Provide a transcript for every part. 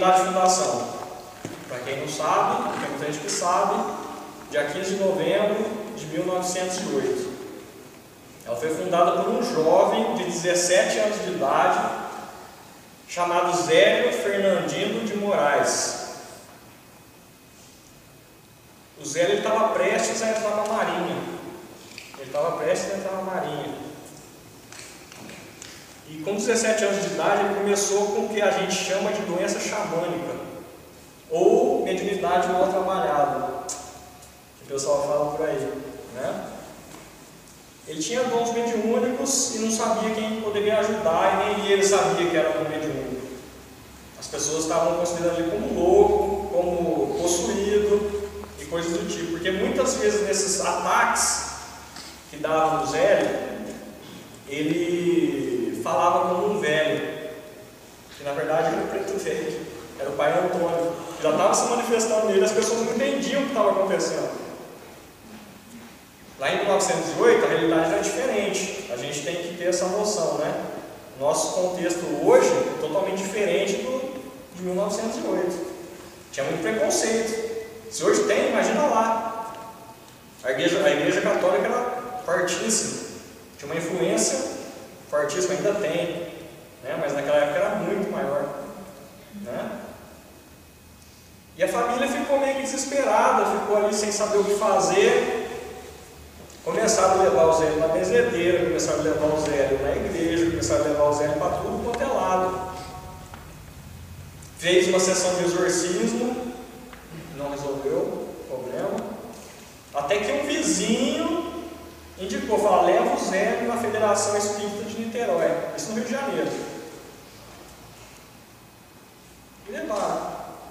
Data de fundação. Para quem não sabe, tem muita gente que sabe, dia 15 de novembro de 1908. Ela foi fundada por um jovem de 17 anos de idade, chamado Zélio Fernandino de Moraes. O Zélio estava prestes a entrar na Marinha. Ele estava prestes a entrar na Marinha. E com 17 anos de idade, ele começou com o que a gente chama de doença xamânica, ou mediunidade mal trabalhada, que o pessoal fala por aí. Né? Ele tinha dons mediúnicos e não sabia quem poderia ajudar, e nem ele sabia que era um mediúnico. As pessoas estavam considerando ele como louco, como possuído e coisas do tipo. Porque muitas vezes nesses ataques que davam no Zélio, ele falava como um velho, que na verdade era o preto velho, era o pai Antônio. Já estava se manifestando nele, as pessoas não entendiam o que estava acontecendo. Lá em 1908 a realidade era diferente. A gente tem que ter essa noção, né? Nosso contexto hoje é totalmente diferente do de 1908. Tinha muito preconceito. Se hoje tem, imagina lá. A igreja, a igreja católica era fortíssima. Tinha uma influência fortíssima, ainda tem. Né? Mas naquela época era muito maior. Né? E a família ficou meio que desesperada, ficou ali sem saber o que fazer. Começaram a levar o Zélio na benzedeira, começaram a levar o Zélio na igreja, começaram a levar o Zélio para tudo quanto é lado. Fez uma sessão de exorcismo, não resolveu o problema. Até que um vizinho indicou, falou, leva o Zélio na Federação Espírita de Niterói, isso no Rio de Janeiro. E levaram,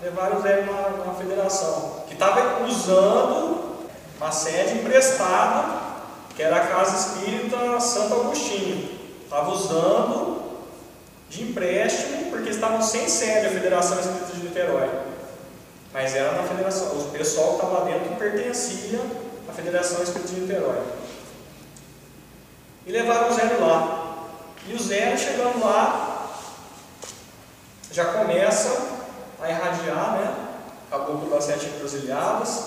levaram o Zélio na, na federação, que estava usando uma sede emprestada, que era a Casa Espírita Santo Agostinho. Estava usando de empréstimo, porque estavam sem sede a Federação Espírita de Niterói. Mas era na Federação, o pessoal que estava lá dentro pertencia à Federação Espírita de Niterói. E levaram o Zélio lá. E o Zélio chegando lá, já começa a irradiar, né? Caboclo das Sete Encruzilhadas.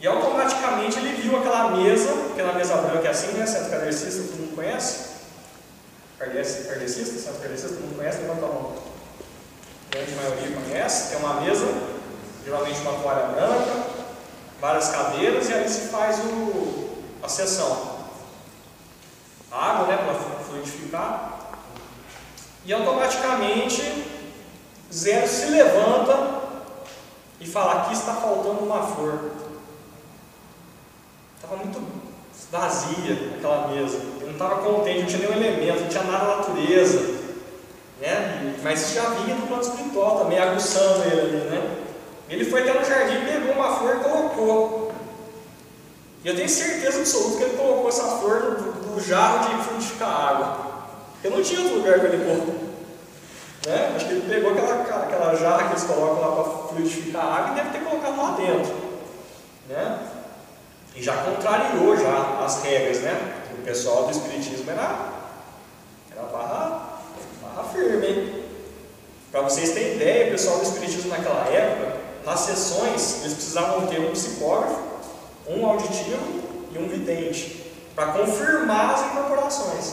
E automaticamente ele viu aquela mesa, aquela mesa branca é assim, né? Centro Kardecista, todo mundo conhece? Kardecista, Centro Kardecista, todo mundo conhece? Levanta a mão. A grande maioria conhece. Tem uma mesa, geralmente uma toalha branca, várias cadeiras e ali se faz o, a sessão. Água, né? Para fluidificar. E automaticamente Zero se levanta e fala: Aqui está faltando uma flor. Estava muito vazia aquela mesa. Ele não estava contente, não tinha nenhum elemento, não tinha nada na natureza. Né? Mas isso já vinha do plano espiritual também, aguçando ele ali. Né? Ele foi até no jardim, pegou uma flor e colocou. E eu tenho certeza absoluta que ele colocou essa flor no jarro de frutificar água. Porque não tinha outro lugar para ele pôr. Né? Acho que ele pegou aquela, aquela jarra que eles colocam lá para fluidificar a água e deve ter colocado lá dentro. Né? E já contrariou já as regras, né? O pessoal do Espiritismo era, era barra, barra firme? Para vocês terem ideia, o pessoal do Espiritismo naquela época, nas sessões, eles precisavam ter um psicógrafo, um auditivo e um vidente, para confirmar as incorporações,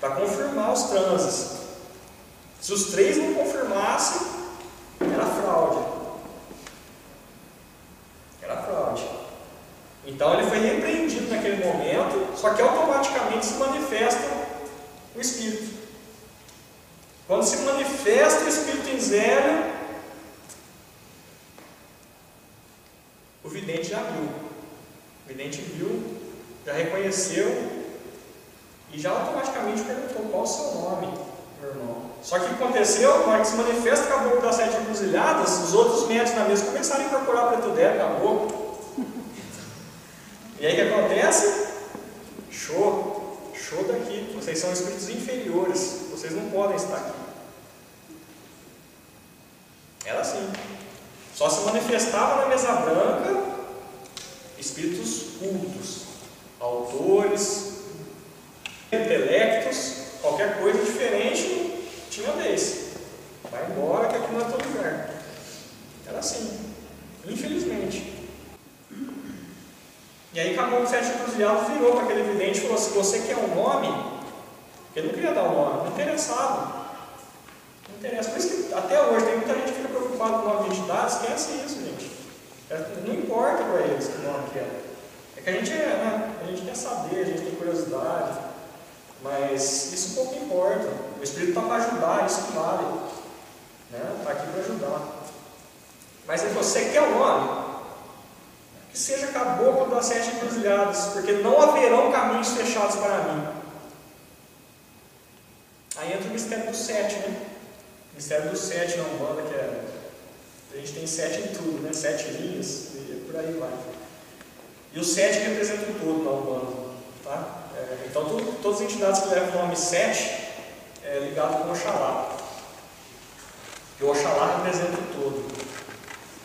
para confirmar os transes. Se os três não confirmassem, era fraude. Era fraude. Então ele foi repreendido naquele momento, só que automaticamente se manifesta o Espírito. Quando se manifesta o Espírito em zero, o vidente já viu. O vidente viu, já reconheceu e já automaticamente perguntou qual o seu nome, meu irmão. Só que o que aconteceu, na hora que se manifesta o caboclo das sete encruzilhadas, os outros médicos na mesa começaram a incorporar preto dela, caboclo. E aí o que acontece? Show, show daqui. Vocês são espíritos inferiores, vocês não podem estar aqui. Era assim. Só se manifestava na mesa branca espíritos cultos, autores, intelectos, qualquer coisa diferente tinha uma vez. Vai embora que aqui não é teu lugar. Era assim, infelizmente. E aí acabou o Sete cruzilhados, virou para aquele vidente e falou assim, você quer um nome? Ele não queria dar o um nome, não interessava. Não interessa. Por isso que até hoje tem muita gente que fica preocupada com o nome de entidades, esquece isso, é assim gente. É, não importa para é eles que nome que é. É que a gente é, né? A gente quer saber, a gente tem curiosidade. Mas isso pouco importa. O Espírito está para ajudar, isso vale. Né? Está aqui para ajudar. Mas se você quer o nome, que seja caboclo das sete encruzilhadas, porque não haverão caminhos fechados para mim. Aí entra o mistério do sete, né? O mistério do sete na Umbanda, que é. A gente tem sete em tudo, né? Sete linhas, e por aí vai. E o sete representa o todo na Umbanda. Tá? É, então, tudo, todas as entidades que levam o nome sete é ligado com Oxalá. E o Oxalá representa o todo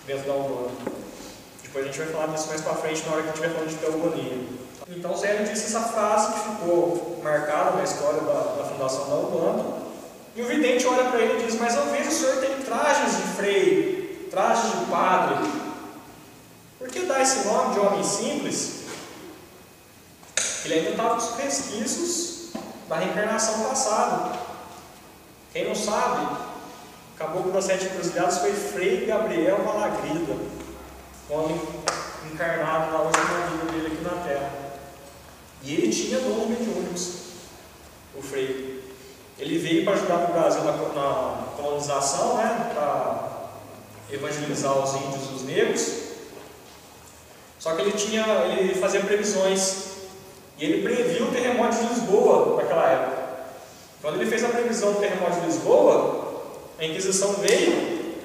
dentro da Umbanda. Depois a gente vai falar disso mais para frente na hora que a gente estiver falando de teogonia. Então Zélio disse essa frase que ficou marcada na história da, da fundação da Umbanda. E o vidente olha para ele e diz: Mas eu vejo o senhor tem trajes de freio, trajes de padre. Dá esse nome de homem simples? Ele ainda estava com os resquícios da reencarnação passada. Quem não sabe, o caboclo das sete encruzilhadas foi Frei Gabriel Malagrida homem encarnado na última vida dele aqui na Terra. E ele tinha dons mediúnicos, o Frei. Ele veio para ajudar o Brasil na, na colonização, né, para evangelizar os índios e os negros. Só que ele tinha, ele fazia previsões. E ele previu o terremoto de Lisboa naquela época. Quando ele fez a previsão do terremoto de Lisboa, a Inquisição veio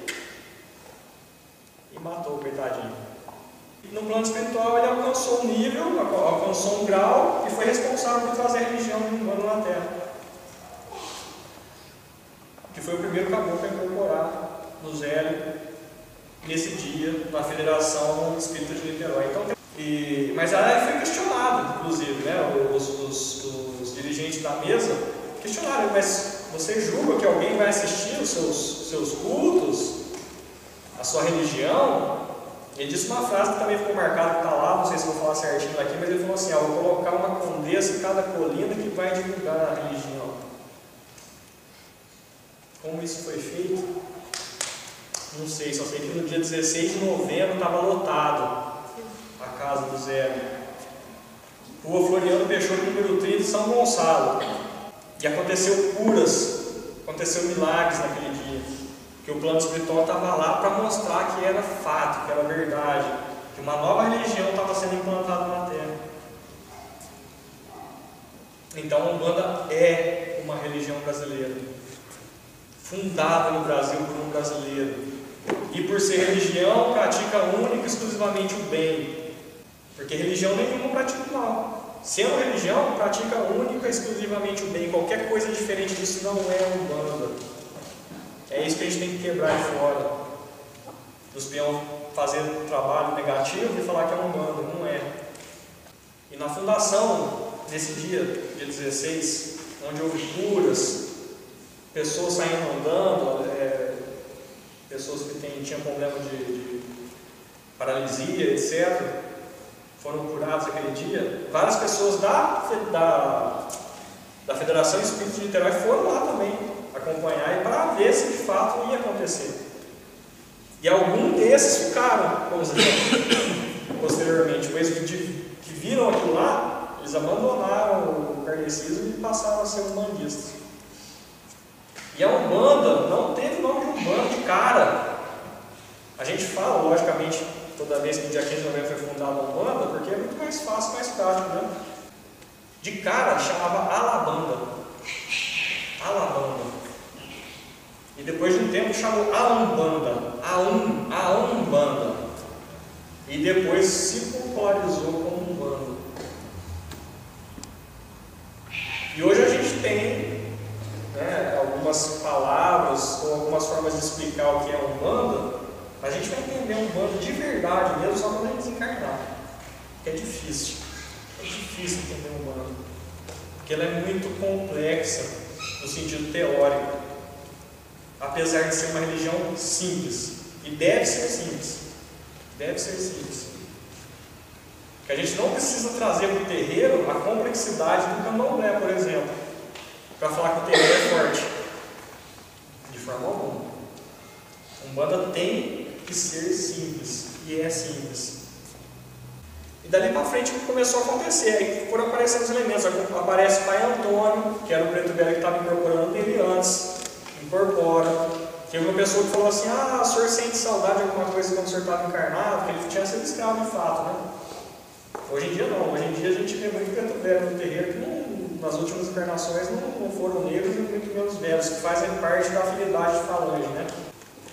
e matou o coitadinho. No plano espiritual, ele alcançou um nível, alcançou um grau e foi responsável por trazer a religião humana na Terra. Que foi o primeiro caboclo a incorporar no Zélio nesse dia na Federação Espírita de Niterói. Então, e, mas aí foi questionado, inclusive, né, os, os, os dirigentes da mesa questionaram, mas você julga que alguém vai assistir os seus, seus cultos? a sua religião, ele disse uma frase que também ficou marcada, que está lá, não sei se vou falar certinho aqui, mas ele falou assim: ah, vou colocar uma condessa em cada colina que vai divulgar a religião. Como isso foi feito? Não sei, só sei que no dia 16 de novembro estava lotado a casa do Zé. Rua Floriano Peixoto, número 30, São Gonçalo. E aconteceu curas, aconteceu milagres naquele dia que o plano espiritual estava lá para mostrar que era fato, que era verdade, que uma nova religião estava sendo implantada na Terra. Então a Umbanda é uma religião brasileira, fundada no Brasil por um brasileiro, e por ser religião pratica única e exclusivamente o bem, porque religião nenhuma pratica o mal. Sendo religião, pratica única e exclusivamente o bem. Qualquer coisa diferente disso não é Umbanda. É isso que a gente tem que quebrar de fora. Os peões fazendo um trabalho negativo e falar que é um humano, não é. E na fundação, nesse dia, dia 16, onde houve curas, pessoas saindo andando, pessoas que tinham problema de, de paralisia, etc., foram curadas aquele dia. Várias pessoas da, da, da Federação Espírita de Niterói foram lá também acompanhar e para ver se de fato ia acontecer. E algum desses ficaram posteriormente, pois que, viram aquilo lá, eles abandonaram o kardecismo e passaram a ser umbandistas. E a Umbanda não teve nome de Umbanda de cara. A gente fala, logicamente, toda vez que o dia 15 de novembro foi fundada a Umbanda, porque é muito mais fácil, mais prático, né? De cara chamava Alabanda. Alabanda. E depois de um tempo chamou a Umbanda, a, um, a Umbanda. E depois se popularizou como Umbanda. E hoje a gente tem né, algumas palavras ou algumas formas de explicar o que é Umbanda, a gente vai entender Umbanda de verdade mesmo só quando a gente desencarnar. É difícil. É difícil entender Umbanda. Porque ela é muito complexa no sentido teórico apesar de ser uma religião simples. E deve ser simples. Deve ser simples. Que a gente não precisa trazer para o terreiro a complexidade do candomblé, por exemplo, para falar que o terreiro é forte. De forma alguma. Umbanda tem que ser simples, e é simples. E dali para frente começou a acontecer, aí foram aparecendo os elementos. Aparece o pai Antônio, que era o preto velho que estava incorporando ele antes, incorpora. Teve uma pessoa que falou assim: Ah, o senhor sente saudade de alguma coisa quando o senhor estava encarnado, porque ele tinha sido escravo de fato, né? Hoje em dia não, hoje em dia a gente vê muito preto velho no terreiro que não, nas últimas encarnações não, não foram negros e muito menos velhos, que fazem parte da afinidade de falange, né?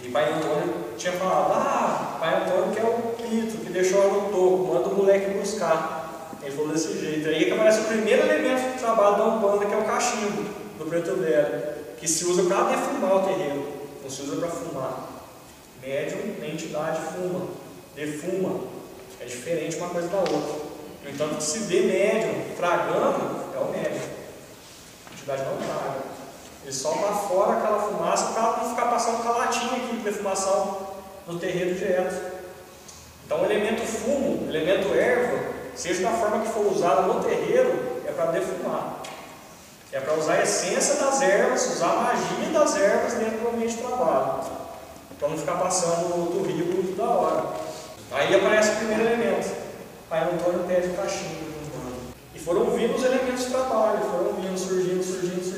E pai Antônio tinha falado, ah, pai Antônio que é o Pito, que deixou ela no toco, manda o moleque buscar. Ele falou desse jeito. Aí que aparece o primeiro elemento do trabalho da Umbanda, que é o cachimbo do preto velho, que se usa para defumar o terreno, não se usa para fumar. Médium, entidade, fuma, defuma. É diferente uma coisa da outra. No entanto, se vê médium tragando, é o médium. A entidade não traga. Ele solta fora aquela fumaça para não ficar passando com a latinha aqui de defumação no terreiro direto. Então o elemento fumo, elemento erva, seja da forma que for usado no terreiro, é para defumar. É para usar a essência das ervas, usar a magia das ervas dentro do ambiente de trabalho. Para não ficar passando do rio da hora. Aí aparece o primeiro elemento. Pai Antônio pede o cachimbo. E foram vindo os elementos de trabalho, foram vindo, surgindo, surgindo, surgindo.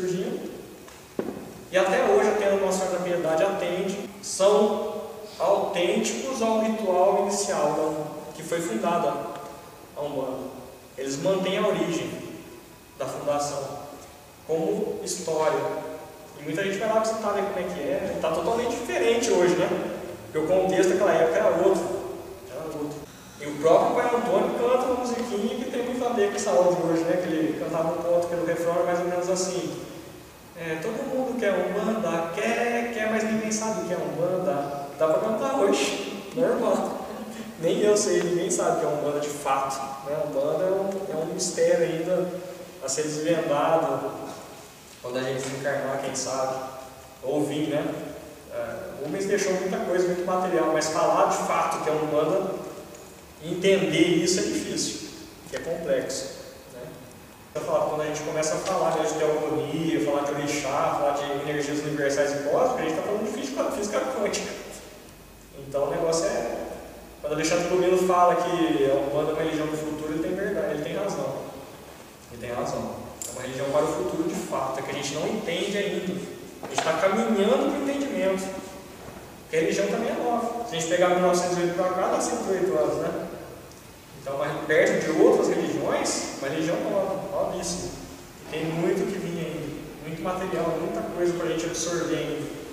E até hoje, até a Nossa Senhora da Piedade atende, são autênticos ao ritual inicial que foi fundada a Umbanda. Eles mantêm a origem da fundação como história. E muita gente vai lá visitar ver como é que é. Está totalmente diferente hoje, né? Porque o contexto daquela época era outro. Era outro. E o próprio Pai Antônio canta uma musiquinha que tem muito a ver com essa de hoje, né? Que ele cantava um ponto pelo refrão, mais ou menos assim. É, todo mundo quer Umbanda, quer, quer, mas ninguém sabe o que é Umbanda. Dá para cantar hoje, normal. Nem eu sei, ninguém sabe o que é Umbanda de fato. Né? Umbanda é um, é um mistério ainda a ser desvendado quando a gente encarnar, quem sabe. Ouvir, né? É, o Rubens deixou muita coisa, muito material, mas falar de fato que é Umbanda, entender isso é difícil, que é complexo falar, quando a gente começa a falar né, de teogonia, falar de orixá, falar de energias universais e cósmicas, a gente está falando de física, física quântica. Então o negócio é. Quando Alexandre Lumino fala que a Umbanda é uma religião do futuro, ele tem verdade, ele tem razão. Ele tem razão. É uma religião para o futuro de fato, é que a gente não entende ainda. A gente está caminhando para o entendimento. Porque a religião também é nova. Se a gente pegar 1908 para cá, dá 108 anos, né? Então, perto de outras religiões, uma religião nova, novíssima. Tem muito que vir ainda, muito material, muita coisa para a gente absorver ainda.